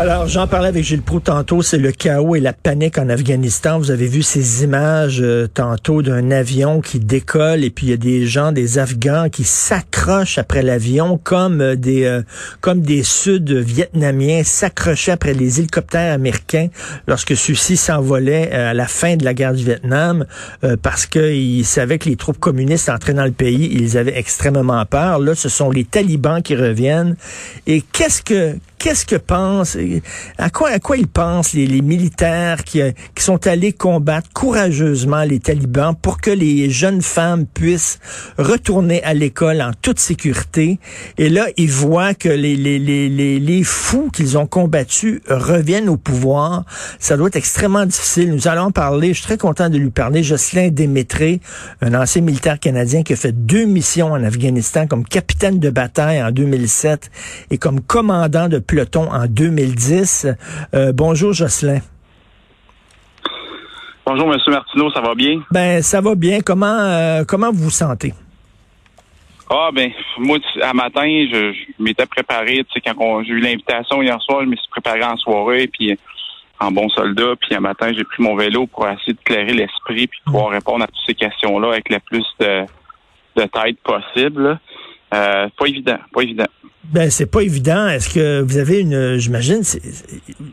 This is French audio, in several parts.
Alors, j'en parlais avec Gilles Proux tantôt, c'est le chaos et la panique en Afghanistan. Vous avez vu ces images euh, tantôt d'un avion qui décolle et puis il y a des gens, des Afghans qui s'accrochent après l'avion comme euh, des euh, comme des Sud-Vietnamiens s'accrochaient après les hélicoptères américains lorsque ceux-ci s'envolaient à la fin de la guerre du Vietnam parce qu'ils savaient que les troupes communistes entraient dans le pays. Ils avaient extrêmement peur. Là, ce sont les talibans qui reviennent. Et qu'est-ce que qu'est-ce que pensent, à quoi, à quoi ils pensent les, les militaires qui, qui sont allés combattre courageusement les talibans pour que les jeunes femmes puissent retourner à l'école en toute sécurité? Et là, ils voient que les, les, les, les, les fous qu'ils ont combattus reviennent au pouvoir. Ça doit être extrêmement difficile. Nous allons parler, je suis très content de lui parler, Jocelyn Démétré, un ancien militaire canadien qui a fait deux missions en Afghanistan comme capitaine de bataille en 2007 et comme commandant de peloton en 2010. Euh, bonjour Jocelyn. Bonjour Monsieur Martineau, ça va bien? Ben ça va bien. Comment euh, comment vous vous sentez? Ah ben moi à matin je, m'étais préparé, tu sais quand j'ai eu l'invitation hier soir, je me suis préparé en soirée puis en bon soldat, puis un matin j'ai pris mon vélo pour essayer de clairer l'esprit puis pouvoir répondre à toutes ces questions-là avec le plus de, de tête possible. Euh, pas évident, pas évident. Ben c'est pas évident. Est-ce que vous avez une, j'imagine,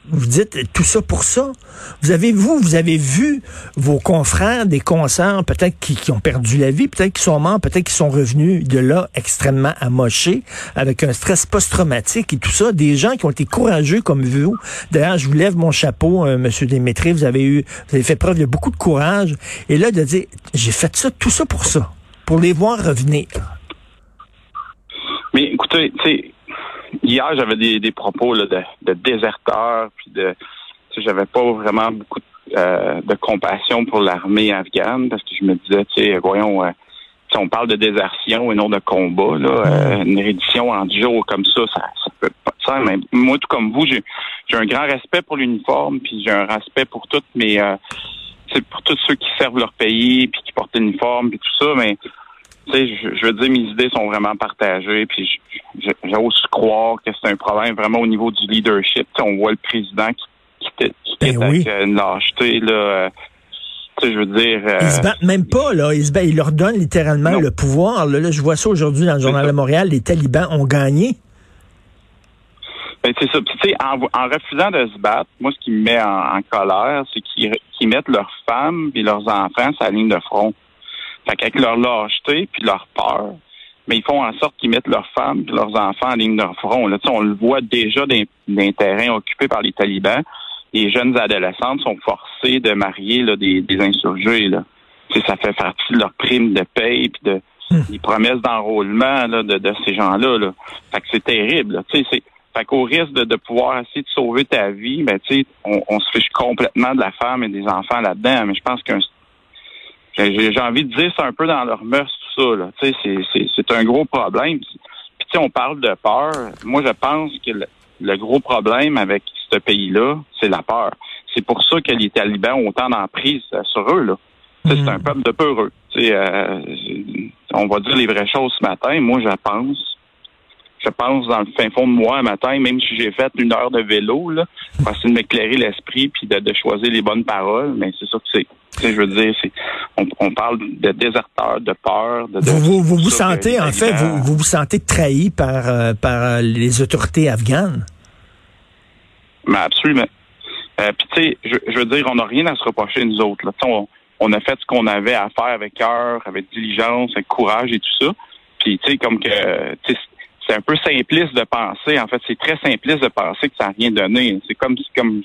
vous dites tout ça pour ça. Vous avez vous, vous avez vu vos confrères des concerts, peut-être qui, ont perdu la vie, peut-être qui sont morts, peut-être qui sont revenus de là extrêmement amochés, avec un stress post-traumatique et tout ça. Des gens qui ont été courageux comme vous. D'ailleurs, je vous lève mon chapeau, euh, Monsieur Démétré. Vous avez eu, vous avez fait preuve de beaucoup de courage. Et là, de dire, j'ai fait ça, tout ça pour ça, pour les voir revenir. Écoutez, tu sais, hier j'avais des, des propos là, de, de déserteurs, puis de, j'avais pas vraiment beaucoup de, euh, de compassion pour l'armée afghane parce que je me disais, tu sais, voyons, euh, si on parle de désertion et non de combat, là, euh, une reddition en jours comme ça, ça, ça peut pas ça. Mais moi, tout comme vous, j'ai, j'ai un grand respect pour l'uniforme, puis j'ai un respect pour toutes mes, pour tous ceux qui servent leur pays, puis qui portent l'uniforme, puis tout ça, mais sais, je, veux dire, mes idées sont vraiment partagées, puis j'ose croire que c'est un problème vraiment au niveau du leadership. on voit le président qui, qui, qui ben avec une lâcheté, là. Euh, je veux dire. Euh, ils se battent même pas, là. Ils, se battent, ils leur donnent littéralement le pouvoir. Là, je vois ça aujourd'hui dans le Journal de Montréal. Les talibans ont gagné. Ben, c'est ça. Tu sais, en, refusant de se battre, moi, ce qui me met en, colère, c'est qu'ils mettent leurs femmes et leurs enfants sur la ligne de front. Fait qu'avec leur lâcheté puis leur peur, mais ils font en sorte qu'ils mettent leurs femmes et leurs enfants en ligne de front. Là, on le voit déjà dans les terrains occupés par les talibans. Les jeunes adolescentes sont forcées de marier là, des, des insurgés. Là. ça fait partie de leur prime de paye puis de hmm. des promesses d'enrôlement de, de, ces gens-là. Là. Fait que c'est terrible. C'est, fait qu'au risque de, de, pouvoir essayer de sauver ta vie, ben, on, on se fiche complètement de la femme et des enfants là-dedans. Mais je pense qu'un j'ai envie de dire, c'est un peu dans leur mœurs, ça. Là. C'est un gros problème. Puis, on parle de peur. Moi, je pense que le, gros problème avec ce pays-là, c'est la peur. C'est pour ça que les talibans ont autant d'emprise sur eux. là. C'est un mm. peuple de peureux. Euh, on va dire les vraies choses ce matin. Moi, je pense je pense, dans le fin fond de moi un matin, même si j'ai fait une heure de vélo, là, pour essayer de m'éclairer l'esprit puis de, choisir les bonnes paroles, mais c'est ça que c'est. Je veux dire, on, parle de déserteurs, de peur. De, vous, vous, vous, sentez, en fait, vous, vous vous sentez trahi par, euh, par euh, les autorités afghanes? Absolument. Euh, puis tu sais, je, veux dire, on n'a rien à se reprocher nous autres. Là. On, on a fait ce qu'on avait à faire avec cœur, avec diligence, avec courage et tout ça. Puis tu sais, comme que c'est un peu simpliste de penser. En fait, c'est très simpliste de penser que ça n'a rien donné. C'est comme si, comme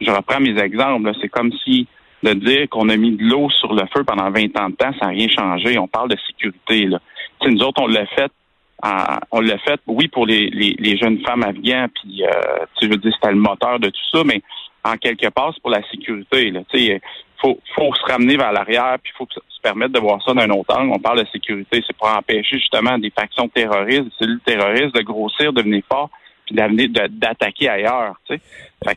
je reprends mes exemples, c'est comme si de dire qu'on a mis de l'eau sur le feu pendant 20 ans de temps, ça n'a rien changé. On parle de sécurité. Là. nous autres, on l'a fait. on l'a fait, oui, pour les, les, jeunes femmes afghanes, puis euh, je veux dire, c'était le moteur de tout ça, mais en quelque part, c'est pour la sécurité. Là. Il faut, faut se ramener vers l'arrière, puis il faut se permettre de voir ça d'un autre angle. On parle de sécurité, c'est pour empêcher justement des factions terroristes, des cellules terroristes de grossir, de devenir fort, puis d'attaquer ailleurs. Fait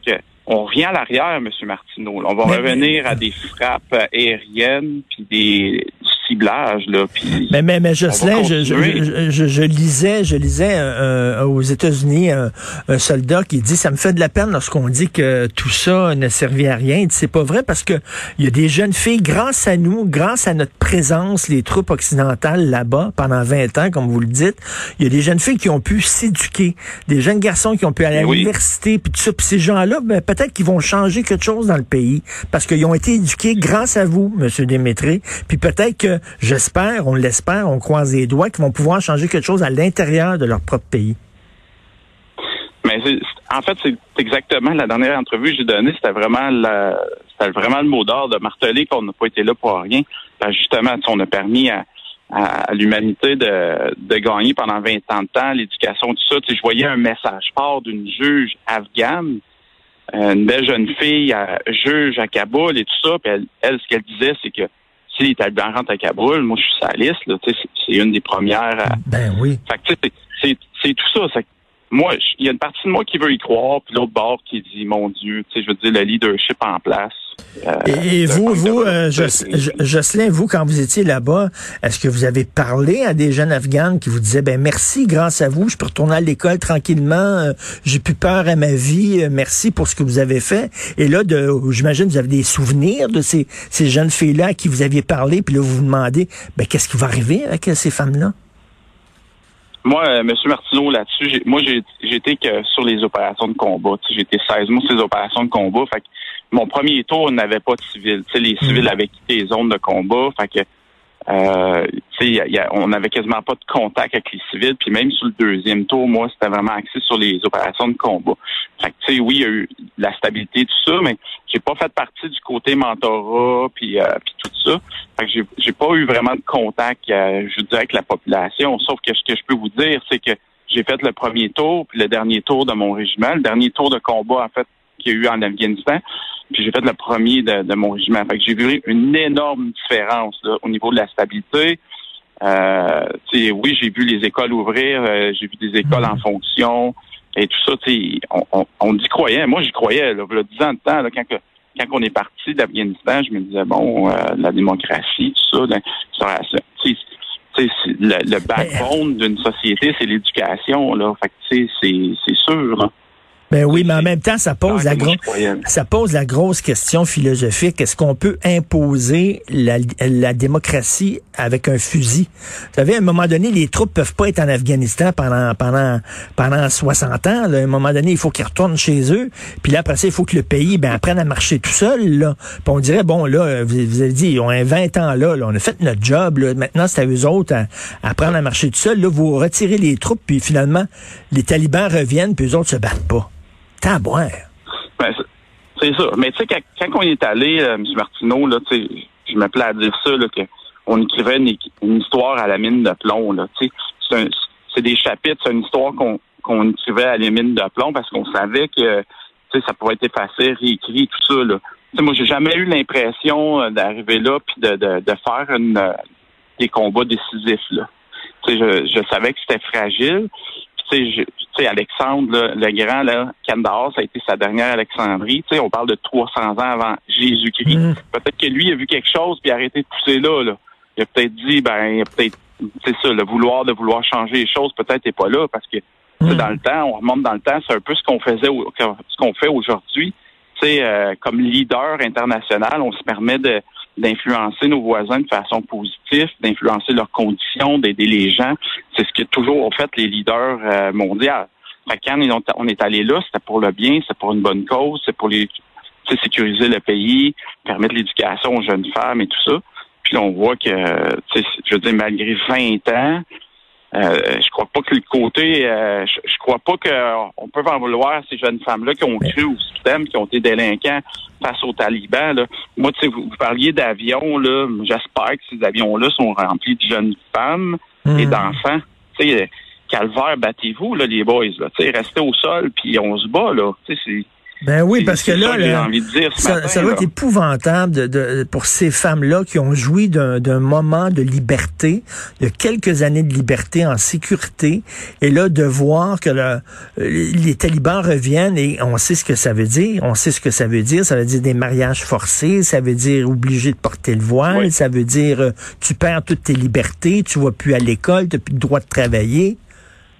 que on revient à l'arrière, M. Martineau. On va revenir à des frappes aériennes puis des ciblage là. Puis mais mais, mais Jocelyn, je, je, je, je, lisais, je lisais euh, euh, aux États-Unis un, un, soldat qui dit ça me fait de la peine lorsqu'on dit que tout ça ne servait à rien. C'est pas vrai parce que il y a des jeunes filles, grâce à nous, grâce à notre présence, les troupes occidentales là-bas pendant 20 ans, comme vous le dites, il y a des jeunes filles qui ont pu s'éduquer, des jeunes garçons qui ont pu aller à l'université, puis tout ça. Puis ces gens-là, ben, peut-être qu'ils vont changer quelque chose dans le pays parce qu'ils ont été éduqués grâce à vous, Monsieur Démétré. Puis peut-être que j'espère, on l'espère, on croise les doigts, qu'ils vont pouvoir changer quelque chose à l'intérieur de leur propre pays. Mais en fait, c'est exactement la dernière entrevue que j'ai donnée, c'était vraiment la, vraiment le mot d'ordre de marteler qu'on n'a pas été là pour rien. justement, on a permis à, l'humanité de, gagner pendant 20 ans de temps, l'éducation, tout ça. je voyais un message fort d'une juge afghane, une belle jeune fille, juge à Kaboul et tout ça. Puis elle, elle ce qu'elle disait, c'est que si les talibans rentrent à Kaboul, moi je suis sa liste, là, c'est une des premières. À... Ben oui. c'est tout ça. moi, il y a une partie de moi qui veut y croire, puis l'autre bord qui dit, mon Dieu, je veux dire, le leadership en place. Euh, et, vous, vous, euh, Jocelyn, vous, quand vous étiez là-bas, est-ce que vous avez parlé à des jeunes Afghanes qui vous disaient, ben merci, grâce à vous, je peux retourner à l'école tranquillement, euh, j'ai plus peur à ma vie, merci pour ce que vous avez fait. Et là, j'imagine, vous avez des souvenirs de ces, ces jeunes filles-là à qui vous aviez parlé, puis là, vous vous demandez, ben qu'est-ce qui va arriver avec ces femmes-là? Moi, M. Martineau, là-dessus, moi, j'ai été que sur les opérations de combat. J'ai été 16 mois sur les opérations de combat. Fait mon premier tour n'avait pas de civils. les civils avaient quitté les zones de combat. Fait que, euh, on n'avait quasiment pas de contact avec les civils. Puis même sur le deuxième tour, moi, c'était vraiment axé sur les opérations de combat. Fait que, oui, il y a eu la stabilité, tout ça, mais j'ai pas fait partie du côté mentorat, puis, euh, tout ça. Fait que j'ai pas eu vraiment de contact, euh, je dirais, avec la population. Sauf que ce que je peux vous dire, c'est que j'ai fait le premier tour, puis le dernier tour de mon régiment. Le dernier tour de combat, en fait, qu'il y a eu en Afghanistan. Puis j'ai fait le premier de, mon régiment. Fait que j'ai vu une énorme différence au niveau de la stabilité. Euh, oui, j'ai vu les écoles ouvrir, euh, j'ai vu des écoles en fonction et tout ça. On, on, on y croyait. Moi, j'y croyais. Là, il y a 10 ans de temps, là, quand, quand on est parti d'Afghanistan, je me disais, bon, euh, la démocratie, tout ça, ça, le, le backbone d'une société, c'est l'éducation. Là. Fait que, c'est sûr. Là. Ben oui, mais en même temps, ça pose la grosse, ça pose la grosse question philosophique. Est-ce qu'on peut imposer la, la, démocratie avec un fusil? Vous savez, à un moment donné, les troupes peuvent pas être en Afghanistan pendant, pendant, pendant 60 ans. À un moment donné, il faut qu'ils retournent chez eux. Puis là, après ça, il faut que le pays, ben, apprenne à marcher tout seul, là. Puis on dirait, bon, là, vous, avez dit, ils ont un 20 ans là, là, on a fait notre job, là. Maintenant, c'est à eux autres à, apprendre à marcher tout seul. Là, vous retirez les troupes, puis finalement, les talibans reviennent, puis eux autres se battent pas. Ben, c'est ça. Mais tu sais, quand, on est allé, euh, M. Martineau, là, je m'appelais à dire ça, là, qu'on écrivait une, histoire à la mine de plomb. Là, c'est des chapitres, c'est une histoire qu'on écrivait à la mine de plomb parce qu'on savait que ça pouvait être effacé, réécrit, tout ça. Là. moi, j'ai jamais eu l'impression euh, d'arriver là puis de, de, faire une, des combats décisifs. Là. Je, je savais que c'était fragile tu sais, Alexandre le Grand, là, Kandahar, ça a été sa dernière Alexandrie. Tu sais, on parle de 300 ans avant Jésus-Christ. Mm. Peut-être que lui a vu quelque chose puis a arrêté de pousser là. là. Il a peut-être dit, ben, il a peut-être, c'est ça, le vouloir de vouloir changer les choses peut-être n'est pas là parce que mm. dans le temps, on remonte dans le temps, c'est un peu ce qu'on faisait, ce qu'on fait aujourd'hui. Tu sais, euh, comme leader international, on se permet de d'influencer nos voisins de façon positive, d'influencer leurs conditions, d'aider les gens. C'est ce que toujours ont fait les leaders euh, mondiaux. quand on est allé là, c'était pour le bien, c'est pour une bonne cause, c'est pour les sécuriser le pays, permettre l'éducation aux jeunes femmes et tout ça. Puis on voit que, je veux dire, malgré 20 ans, euh, je crois pas que le côté, euh, je, crois pas qu'on peut en vouloir à ces jeunes femmes-là qui ont cru au système, qui ont été délinquants face aux talibans. Là. Moi, tu sais, vous, parliez d'avions, là. J'espère que ces avions-là sont remplis de jeunes femmes et hmm. d'enfants. Tu sais, calvaire, battez-vous, là, les boys. Là. Tu sais, restez au sol, puis on se bat, là. Tu sais, Ben oui, parce que là, ça, ça, va être épouvantable de, pour ces femmes-là qui ont joui d'un moment de liberté, de quelques années de liberté en sécurité, et là de voir que les talibans reviennent et on sait ce que ça veut dire. On sait ce que ça veut dire. Ça veut dire des mariages forcés, ça veut dire obligé de porter le voile, ça veut dire euh, tu perds toutes tes libertés, tu vas plus à l'école, tu n'as plus le droit de travailler.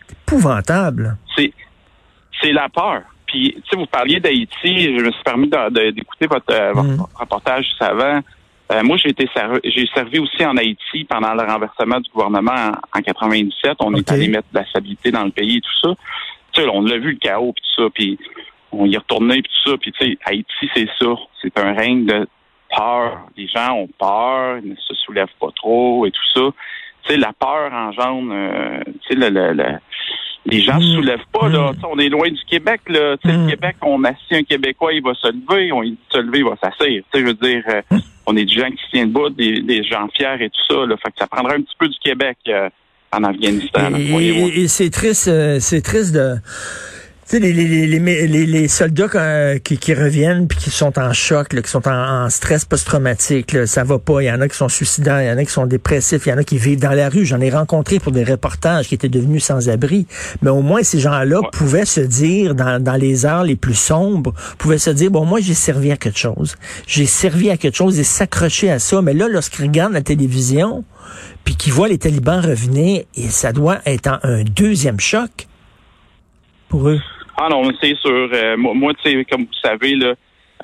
C'est épouvantable. C'est c'est la peur. Puis, tu sais, vous parliez d'Haïti, je me suis permis d'écouter votre, euh, mm. reportage juste avant. Euh, moi, j'ai été j'ai servi aussi en Haïti pendant le renversement du gouvernement en, 97. On est allé mettre de la stabilité dans le pays et tout ça. Tu sais, on l'a vu le chaos puis tout ça, puis on y est retourné puis tout ça. Puis tu sais, Haïti, c'est ça. C'est un règne de peur. Les gens ont peur, ils ne se soulèvent pas trop et tout ça. Tu sais, la peur engendre, euh, tu sais, le, le les gens ne se mm. soulèvent pas, là. Mm. On est loin du Québec, là. Le mm. Québec, on assit un Québécois, il va se lever, on il se lever, il va s'asseoir. Je veux dire, euh, on est des gens qui tiennent debout, des, des gens fiers et tout ça, là. Fait que ça prendrait un petit peu du Québec euh, en Afghanistan. Et, et c'est triste, euh, c'est triste de sais, les, les, les, les, soldats euh, qui, qui, reviennent puis qui sont en choc, là, qui sont en, stress post-traumatique, ça va pas. Il y en a qui sont suicidants, il y en a qui sont dépressifs, il y en a qui vivent dans la rue. J'en ai rencontré pour des reportages qui étaient devenus sans-abri. Mais au moins, ces gens-là pouvaient se dire, dans, dans les heures les plus sombres, pouvaient se dire, bon, moi, j'ai servi à quelque chose. J'ai servi à quelque chose et s'accrocher à ça. Mais là, lorsqu'ils regardent la télévision, puis qu'ils voient les talibans revenir, et ça doit être un deuxième choc pour eux. Ah non, c'est sûr. Euh, moi, tu sais, comme vous savez, là,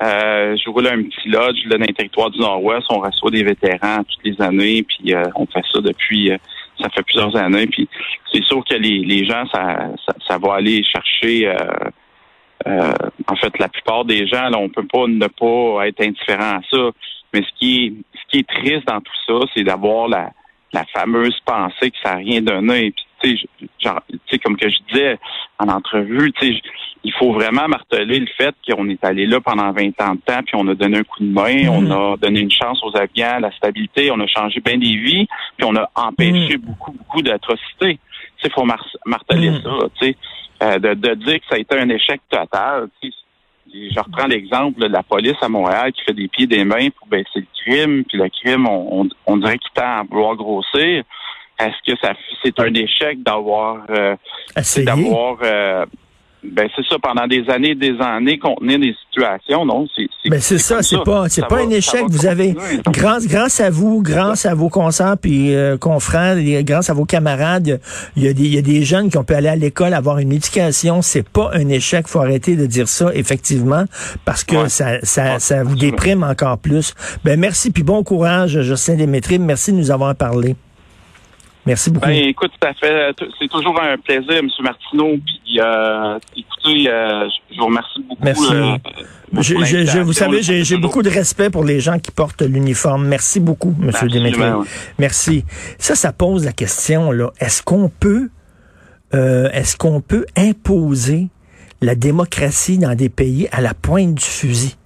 euh, je roule un petit lodge là, dans le territoire du Nord-Ouest. On reçoit des vétérans toutes les années, puis euh, on fait ça depuis, ça fait plusieurs années. Puis c'est sûr que les, les gens, ça, ça, va aller chercher. en fait, la plupart des gens, là, on peut pas ne pas être indifférent à ça. Mais ce qui est, ce qui est triste dans tout ça, c'est d'avoir la, la fameuse pensée que ça n'a rien donné. Puis sais, comme que je disais en entrevue, il faut vraiment marteler le fait qu'on est allé là pendant 20 ans de temps, puis on a donné un coup de main, on mm-hmm. a donné une chance aux Afghans, la stabilité, on a changé bien des vies, puis on a empêché mm. beaucoup, beaucoup d'atrocités. Il faut marteler mm. ça, tu euh, de, de, dire que ça a été un échec total. Je reprends l'exemple de la police à Montréal qui fait des pieds des mains pour baisser le crime, puis le crime, on, on dirait qu'il tend à vouloir grossir. Est-ce que ça c'est un échec d'avoir euh, d'avoir euh, ben c'est ça pendant des années et des années contenir des situations non? C'est ben c'est ça c'est pas c'est pas un échec vous avez grâce grâce à vous grâce à vos concerts puis euh, confrères grâce à vos camarades il y a des il y a des jeunes qui ont pu aller à l'école avoir une éducation. C'est pas un échec faut arrêter de dire ça effectivement parce que ça ça, ça vous déprime encore plus. Ben merci puis bon courage Justin Démétri merci de nous avoir parlé Merci beaucoup. Ben, écoute, ça fait, c'est toujours un plaisir, M. Martineau. Puis, euh, écoutez, euh, je vous remercie beaucoup. Merci. Euh, je, vous savez, j'ai beaucoup de respect pour les gens qui portent l'uniforme. Merci beaucoup, M. Démétri. Merci. Ça, ça pose la question, là. Est-ce qu'on peut, euh, est-ce qu'on peut imposer la démocratie dans des pays à la pointe du fusil?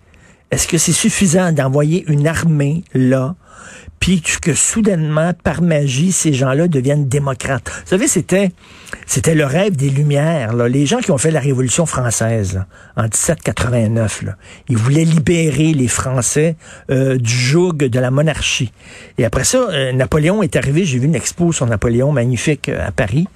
Est-ce que c'est suffisant d'envoyer une armée là puis que soudainement, par magie, ces gens-là deviennent démocrates. Vous savez, c'était c'était le rêve des Lumières. Les gens qui ont fait la Révolution française en 1789, là, ils voulaient libérer les Français euh, du joug de la monarchie. Et après ça, euh, Napoléon est arrivé. J'ai vu une expo sur Napoléon magnifique euh, à Paris.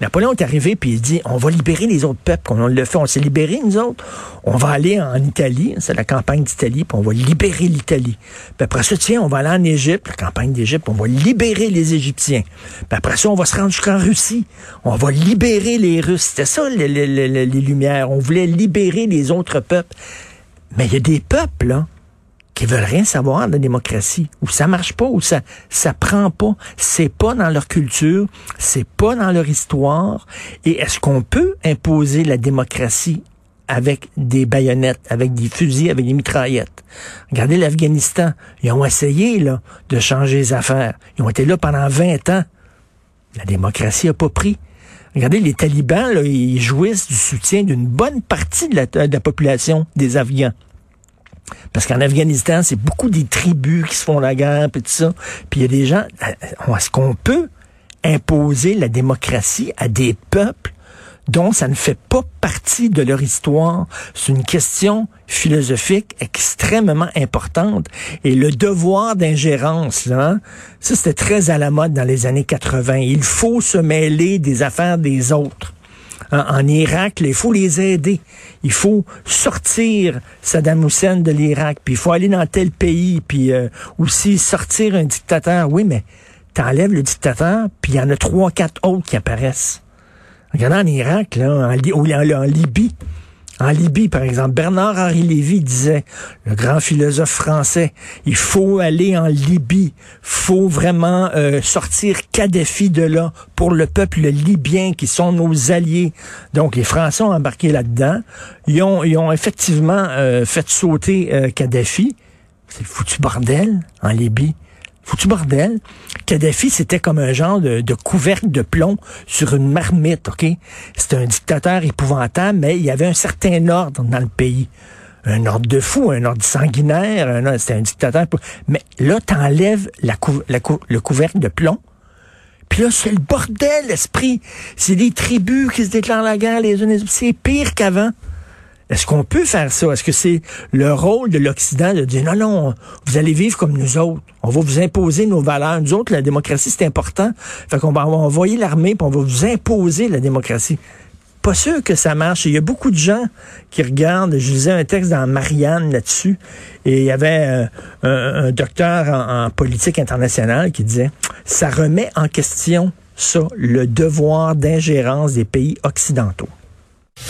Napoléon est arrivé puis il dit on va libérer les autres peuples. On le fait. On s'est libérés nous autres. On va aller en Italie. C'est la campagne d'Italie. Puis on va libérer l'Italie. Puis après ça, tiens, on va aller en Égypte campagne d'Égypte, on va libérer les Égyptiens. Après ça, on va se rendre jusqu'en Russie. On va libérer les Russes. C'était ça, les, les, Lumières. On voulait libérer les autres peuples. Mais il y a des peuples, là, qui veulent rien savoir de la démocratie, où ça marche pas, où ça ça prend pas, c'est pas dans leur culture, c'est pas dans leur histoire. Et est-ce qu'on peut imposer la démocratie avec des baïonnettes, avec des fusils, avec des mitraillettes. Regardez l'Afghanistan. Ils ont essayé là, de changer les affaires. Ils ont été là pendant 20 ans. La démocratie n'a pas pris. Regardez, les talibans, là, ils jouissent du soutien d'une bonne partie de la, population des Afghans. Parce qu'en Afghanistan, c'est beaucoup des tribus qui se font la guerre, puis tout ça. Puis il y a des gens... Euh, est-ce qu'on peut imposer la démocratie à des peuples Donc, ça ne fait pas partie de leur histoire. C'est une question philosophique extrêmement importante. Et le devoir d'ingérence, là, ça, c'était très à la mode dans les années 80. Il faut se mêler des affaires des autres. En, Irak, il faut les aider. Il faut sortir Saddam Hussein de l'Irak, puis il faut aller dans tel pays, puis euh, aussi sortir un dictateur. Oui, mais t'enlèves le dictateur, puis il y en a trois, quatre autres qui apparaissent. Regardez en Irak, là, en, Libye. En Libye, par exemple, Bernard-Henri Lévy disait, le grand philosophe français, il faut aller en Libye, faut vraiment euh, sortir Kadhafi de là pour le peuple libyen qui sont nos alliés. Donc les Français ont embarqué là-dedans. Ils ont, effectivement euh, fait sauter euh, Kadhafi. C'est foutu bordel en Libye. Foutu bordel. Kadhafi, c'était comme un genre de, couvercle de plomb sur une marmite, OK? C'était un dictateur épouvantable, mais il y avait un certain ordre dans le pays. Un ordre de fou, un ordre sanguinaire, c'était un dictateur. Mais là, t'enlèves la, la le couvercle de plomb, puis là, c'est le bordel, l'esprit. C'est des tribus qui se déclarent la guerre les unes les autres. C'est pire qu'avant. Est-ce qu'on peut faire ça? Est-ce que c'est le rôle de l'Occident de dire non, non, vous allez vivre comme nous autres. On va vous imposer nos valeurs. Nous autres, la démocratie, c'est important. Fait qu'on va envoyer l'armée puis on va vous imposer la démocratie. Pas sûr que ça marche. Il y a beaucoup de gens qui regardent. Je lisais un texte dans Marianne là-dessus. Et il y avait un, docteur en politique internationale qui disait ça remet en question ça, le devoir d'ingérence des pays occidentaux.